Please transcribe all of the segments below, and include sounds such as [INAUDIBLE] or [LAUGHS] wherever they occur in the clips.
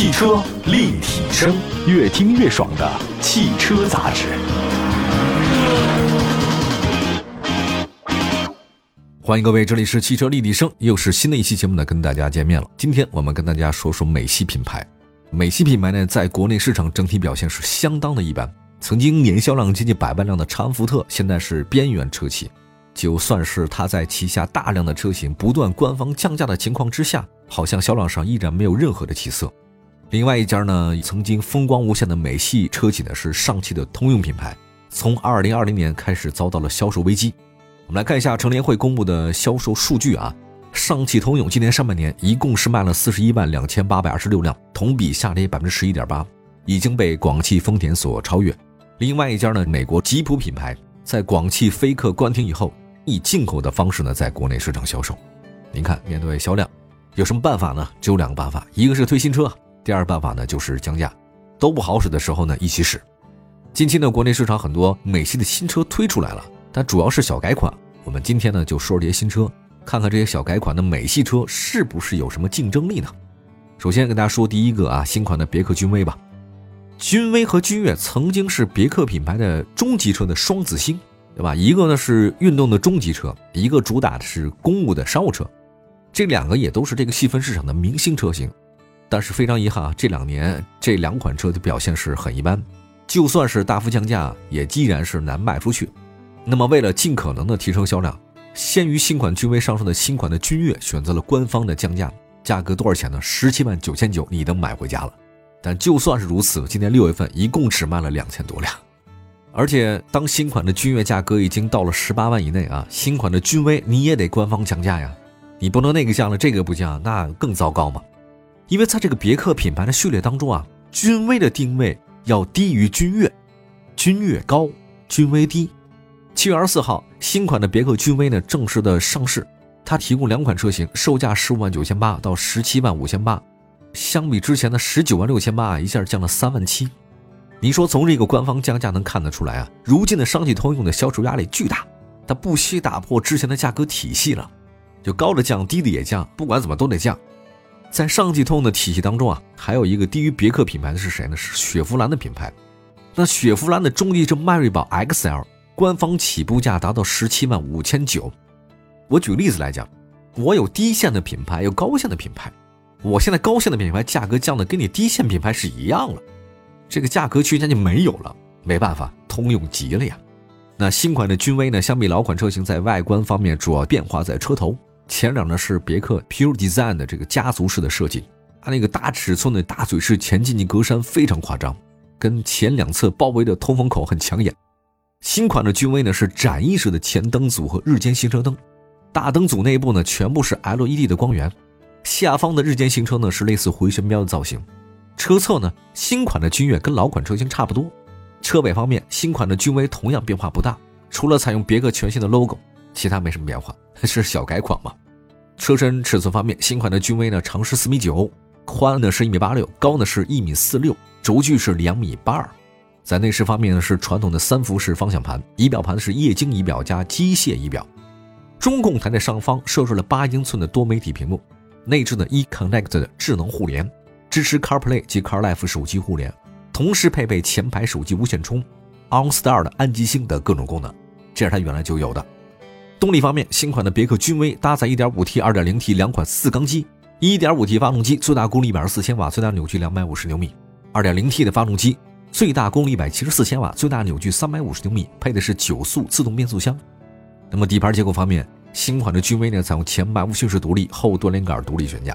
汽车立体声，越听越爽的汽车杂志。欢迎各位，这里是汽车立体声，又是新的一期节目呢，跟大家见面了。今天我们跟大家说说美系品牌。美系品牌呢，在国内市场整体表现是相当的一般。曾经年销量接近百万辆的长安福特，现在是边缘车企。就算是它在旗下大量的车型不断官方降价的情况之下，好像销量上依然没有任何的起色。另外一家呢，曾经风光无限的美系车企呢，是上汽的通用品牌，从二零二零年开始遭到了销售危机。我们来看一下乘联会公布的销售数据啊，上汽通用今年上半年一共是卖了四十一万两千八百二十六辆，同比下跌百分之十一点八，已经被广汽丰田所超越。另外一家呢，美国吉普品牌在广汽菲克关停以后。以进口的方式呢，在国内市场销售。您看，面对销量，有什么办法呢？只有两个办法，一个是推新车，第二办法呢就是降价。都不好使的时候呢，一起使。近期呢，国内市场很多美系的新车推出来了，但主要是小改款。我们今天呢就说这些新车，看看这些小改款的美系车是不是有什么竞争力呢？首先跟大家说第一个啊，新款的别克君威吧。君威和君越曾经是别克品牌的中级车的双子星。对吧？一个呢是运动的中级车，一个主打的是公务的商务车，这两个也都是这个细分市场的明星车型。但是非常遗憾啊，这两年这两款车的表现是很一般，就算是大幅降价，也依然是难卖出去。那么为了尽可能的提升销量，先于新款君威上市的新款的君越选择了官方的降价，价格多少钱呢？十七万九千九，你能买回家了。但就算是如此，今年六月份一共只卖了两千多辆。而且，当新款的君越价格已经到了十八万以内啊，新款的君威你也得官方降价呀，你不能那个降了，这个不降，那更糟糕嘛。因为在这个别克品牌的序列当中啊，君威的定位要低于君越，君越高，君威低。七月二十四号，新款的别克君威呢正式的上市，它提供两款车型，售价十五万九千八到十七万五千八，相比之前的十九万六千八啊，一下降了三万七。你说从这个官方降价能看得出来啊，如今的上汽通用的销售压力巨大，它不惜打破之前的价格体系了，就高的降，低的也降，不管怎么都得降。在上汽通用的体系当中啊，还有一个低于别克品牌的是谁呢？是雪佛兰的品牌。那雪佛兰的中级车迈锐宝 XL 官方起步价达到十七万五千九。我举个例子来讲，我有低线的品牌，有高线的品牌，我现在高线的品牌价格降的跟你低线品牌是一样了。这个价格区间就没有了，没办法，通用急了呀。那新款的君威呢，相比老款车型，在外观方面主要变化在车头，前脸呢是别克 Pure Design 的这个家族式的设计，它那个大尺寸的大嘴式前进气格栅非常夸张，跟前两侧包围的通风口很抢眼。新款的君威呢是展翼式的前灯组和日间行车灯，大灯组内部呢全部是 LED 的光源，下方的日间行车呢是类似回旋镖的造型。车侧呢，新款的君越跟老款车型差不多。车尾方面，新款的君威同样变化不大，除了采用别克全新的 logo，其他没什么变化，[LAUGHS] 是小改款嘛。车身尺寸方面，新款的君威呢长是四米九，宽呢是一米八六，高呢是一米四六，轴距是两米八二。在内饰方面呢，是传统的三辐式方向盘，仪表盘是液晶仪表加机械仪表。中控台的上方设置了八英寸的多媒体屏幕，内置的 eConnect 的智能互联。支持 CarPlay 及 CarLife 手机互联，同时配备前排手机无线充、OnStar 的安吉星的各种功能，这是它原来就有的。动力方面，新款的别克君威搭载 1.5T、2.0T 两款四缸机，1.5T 发动机最大功率124千瓦，最大扭矩250牛米；2.0T 的发动机最大功率174千瓦，最大扭矩350牛米，配的是九速自动变速箱。那么底盘结构方面，新款的君威呢采用前麦弗逊式独立，后多连杆独立悬架。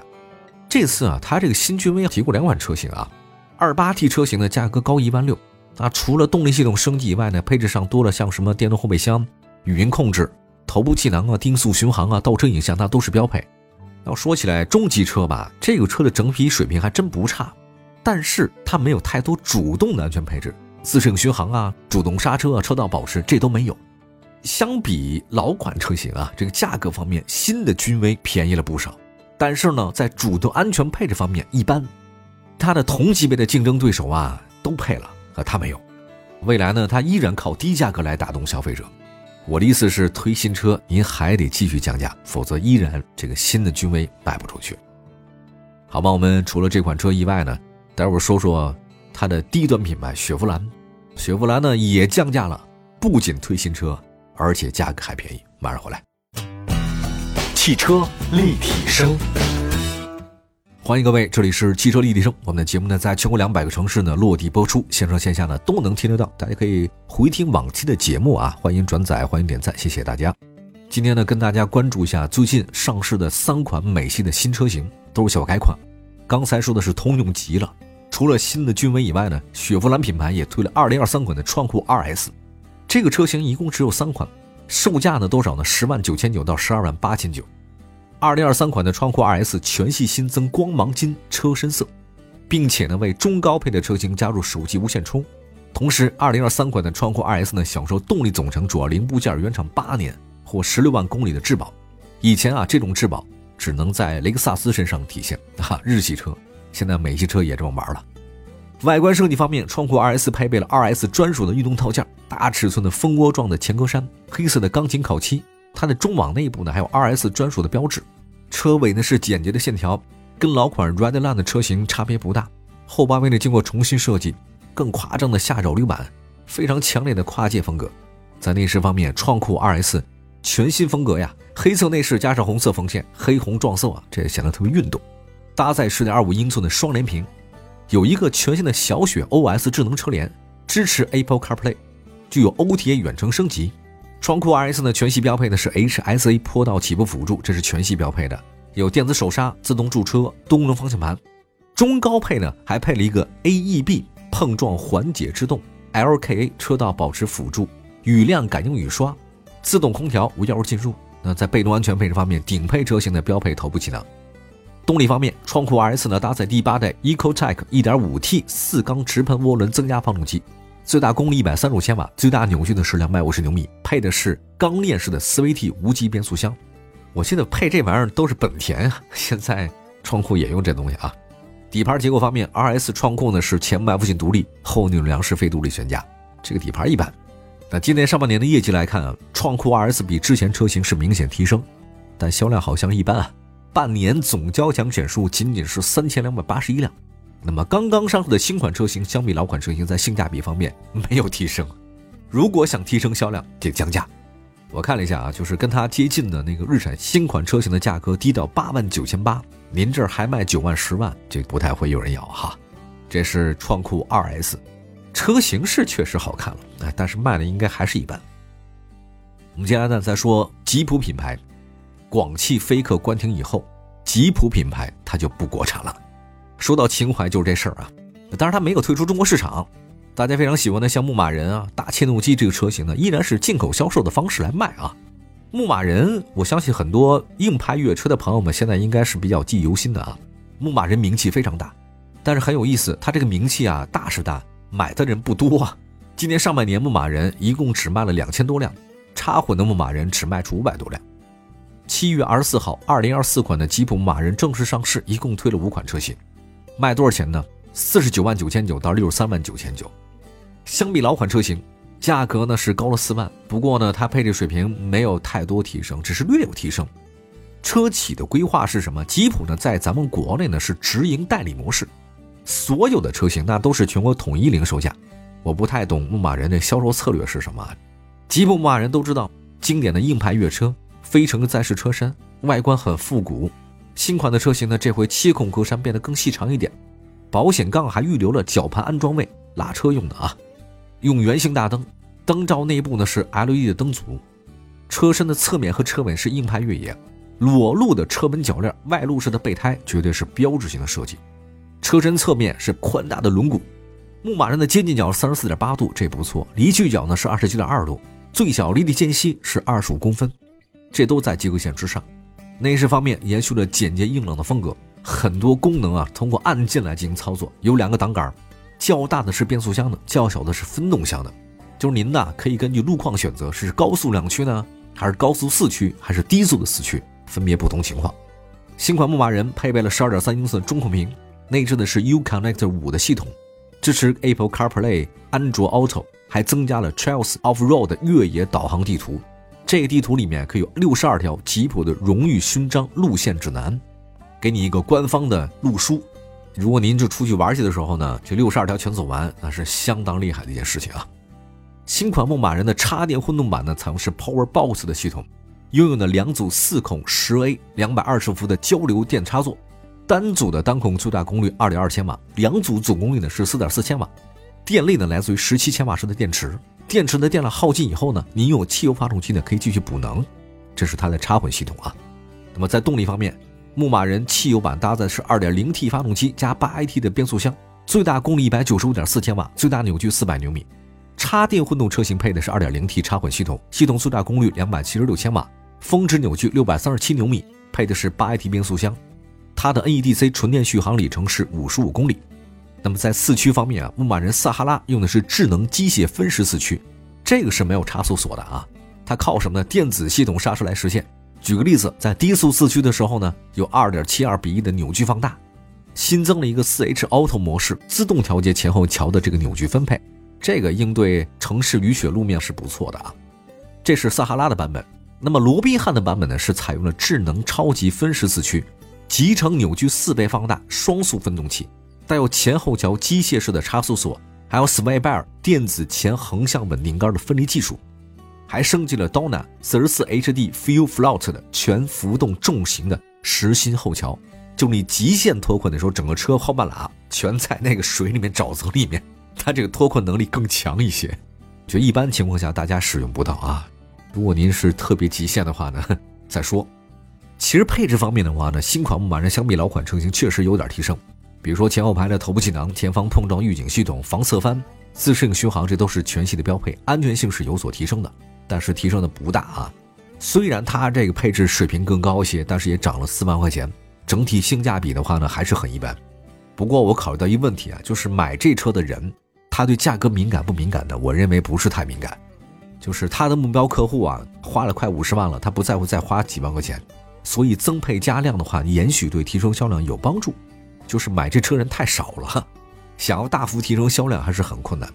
这次啊，它这个新君威提过两款车型啊，二八 T 车型的价格高一万六啊，除了动力系统升级以外呢，配置上多了像什么电动后备箱、语音控制、头部气囊啊、定速巡航啊、倒车影像，那都是标配。要说起来，中级车吧，这个车的整体水平还真不差，但是它没有太多主动的安全配置，自适应巡航啊、主动刹车啊、车道保持这都没有。相比老款车型啊，这个价格方面，新的君威便宜了不少。但是呢，在主动安全配置方面一般，它的同级别的竞争对手啊都配了，可它没有。未来呢，它依然靠低价格来打动消费者。我的意思是，推新车您还得继续降价，否则依然这个新的君威卖不出去。好吧，我们除了这款车以外呢，待会儿说说它的低端品牌雪佛兰，雪佛兰呢也降价了，不仅推新车，而且价格还便宜。马上回来，汽车立体声，欢迎各位，这里是汽车立体声。我们的节目呢，在全国两百个城市呢落地播出，线上线下呢都能听得到，大家可以回听往期的节目啊，欢迎转载，欢迎点赞，谢谢大家。今天呢，跟大家关注一下最近上市的三款美系的新车型，都是小改款。刚才说的是通用极了。除了新的君威以外呢，雪佛兰品牌也推了2023款的创酷 RS，这个车型一共只有三款，售价呢多少呢？十万九千九到十二万八千九。2023款的创酷 RS 全系新增光芒金车身色，并且呢为中高配的车型加入手机无线充。同时，2023款的创酷 RS 呢享受动力总成主要零部件原厂八年或十六万公里的质保。以前啊这种质保只能在雷克萨斯身上体现 [LAUGHS] 啊，日系车。现在美系车也这么玩了。外观设计方面，创酷 RS 配备了 RS 专属的运动套件，大尺寸的蜂窝状的前格栅，黑色的钢琴烤漆。它的中网内部呢还有 RS 专属的标志。车尾呢是简洁的线条，跟老款 Redline 的车型差别不大。后八位呢经过重新设计，更夸张的下扰流板，非常强烈的跨界风格。在内饰方面，创酷 RS 全新风格呀，黑色内饰加上红色缝线，黑红撞色啊，这也显得特别运动。搭载10.25英寸的双联屏，有一个全新的小雪 OS 智能车联，支持 Apple CarPlay，具有 OTA 远程升级。创酷 RS 呢，全系标配的是 HSA 坡道起步辅助，这是全系标配的，有电子手刹、自动驻车、多功能方向盘。中高配呢，还配了一个 AEB 碰撞缓解制动、LKA 车道保持辅助、雨量感应雨刷、自动空调无钥匙进入。那在被动安全配置方面，顶配车型的标配头部气囊。动力方面，创酷 RS 呢搭载第八代 EcoTec 1.5T 四缸直喷涡轮增压发动机，最大功率一百三十五千瓦，最大扭矩呢是两百五十牛米，配的是钢链式的 CVT 无级变速箱。我记得配这玩意儿都是本田啊，现在创酷也用这东西啊。底盘结构方面，RS 创酷呢是前麦弗逊独立，后扭梁式非独立悬架，这个底盘一般。那今年上半年的业绩来看啊，创酷 RS 比之前车型是明显提升，但销量好像一般啊。半年总交强险数仅仅是三千两百八十一辆，那么刚刚上市的新款车型相比老款车型在性价比方面 [LAUGHS] 没有提升。如果想提升销量，得降价。我看了一下啊，就是跟它接近的那个日产新款车型的价格低到八万九千八，您这儿还卖九万十万，这不太会有人要哈。这是创酷 2S，车型是确实好看了，哎，但是卖的应该还是一般。我们接下来呢再说吉普品牌。广汽菲克关停以后，吉普品牌它就不国产了。说到情怀，就是这事儿啊。当然，它没有退出中国市场。大家非常喜欢的像牧马人啊、大切诺基这个车型呢，依然是进口销售的方式来卖啊。牧马人，我相信很多硬派越野车的朋友们现在应该是比较记忆犹新的啊。牧马人名气非常大，但是很有意思，它这个名气啊大是大，买的人不多啊。今年上半年牧马人一共只卖了两千多辆，插混的牧马人只卖出五百多辆。七月二十四号，二零二四款的吉普牧马人正式上市，一共推了五款车型，卖多少钱呢？四十九万九千九到六十三万九千九。相比老款车型，价格呢是高了四万，不过呢，它配置水平没有太多提升，只是略有提升。车企的规划是什么？吉普呢，在咱们国内呢是直营代理模式，所有的车型那都是全国统一零售价。我不太懂牧马人的销售策略是什么。吉普牧马人都知道，经典的硬派越野车。飞乘载式车身，外观很复古。新款的车型呢，这回七孔格栅变得更细长一点，保险杠还预留了绞盘安装位，拉车用的啊。用圆形大灯，灯罩内部呢是 LED 的灯组。车身的侧面和车尾是硬派越野，裸露的车门铰链，外露式的备胎，绝对是标志性的设计。车身侧面是宽大的轮毂，牧马人的接近角三十四点八度，这不错。离去角呢是二十九点二度，最小离地间隙是二十五公分。这都在及格线之上。内饰方面延续了简洁硬朗的风格，很多功能啊通过按键来进行操作。有两个挡杆，较大的是变速箱的，较小的是分动箱的。就是您呐可以根据路况选择是高速两驱呢，还是高速四驱，还是低速的四驱，分别不同情况。新款牧马人配备了十二点三英寸中控屏，内置的是 U Connect 五的系统，支持 Apple CarPlay、安卓 Auto，还增加了 Trails Off Road 越野导航地图。这个地图里面可以有六十二条吉普的荣誉勋章路线指南，给你一个官方的路书。如果您就出去玩去的时候呢，这六十二条全走完，那是相当厉害的一件事情啊。新款牧马人的插电混动版呢，采用是 Power Box 的系统，拥有呢两组四孔十 A 两百二十伏的交流电插座，单组的单孔最大功率二点二千瓦，两组总功率呢是四点四千瓦，电力呢来自于十七千瓦时的电池，电池的电量耗尽以后呢，您用汽油发动机呢可以继续补能，这是它的插混系统啊。那么在动力方面，牧马人汽油版搭载是二点零 T 发动机加八 AT 的变速箱，最大功率一百九十五点四千瓦，最大扭矩四百牛米。插电混动车型配的是 2.0T 插混系统，系统最大功率276千瓦，峰值扭矩637牛米，配的是 8AT 变速箱。它的 NEDC 纯电续航里程是55公里。那么在四驱方面啊，牧马人撒哈拉用的是智能机械分时四驱，这个是没有差速锁的啊，它靠什么呢？电子系统刹车来实现。举个例子，在低速四驱的时候呢，有2.72比1的扭矩放大，新增了一个 4H Auto 模式，自动调节前后桥的这个扭矩分配。这个应对城市雨雪路面是不错的啊，这是撒哈拉的版本。那么罗宾汉的版本呢，是采用了智能超级分时四驱，集成扭矩四倍放大双速分动器，带有前后桥机械式的差速锁，还有 Swaybar 电子前横向稳定杆的分离技术，还升级了 Donna 四十四 HD Fuel Float 的全浮动重型的实心后桥，就你极限脱困的时候，整个车后半拉全在那个水里面沼泽里面。它这个脱困能力更强一些，就一般情况下大家使用不到啊。如果您是特别极限的话呢，再说。其实配置方面的话呢，新款牧马人相比老款车型确实有点提升，比如说前后排的头部气囊、前方碰撞预警系统、防侧翻、自适应巡航，这都是全系的标配，安全性是有所提升的。但是提升的不大啊。虽然它这个配置水平更高一些，但是也涨了四万块钱，整体性价比的话呢，还是很一般。不过我考虑到一个问题啊，就是买这车的人。他对价格敏感不敏感的？我认为不是太敏感，就是他的目标客户啊，花了快五十万了，他不在乎再花几万块钱，所以增配加量的话，也许对提升销量有帮助。就是买这车人太少了，想要大幅提升销量还是很困难。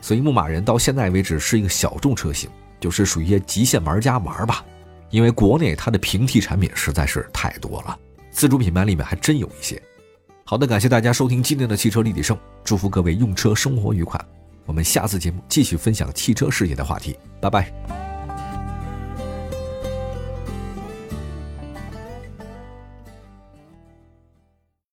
所以牧马人到现在为止是一个小众车型，就是属于一些极限玩家玩吧。因为国内它的平替产品实在是太多了，自主品牌里面还真有一些。好的，感谢大家收听今天的汽车立体声，祝福各位用车生活愉快。我们下次节目继续分享汽车世界的话题，拜拜。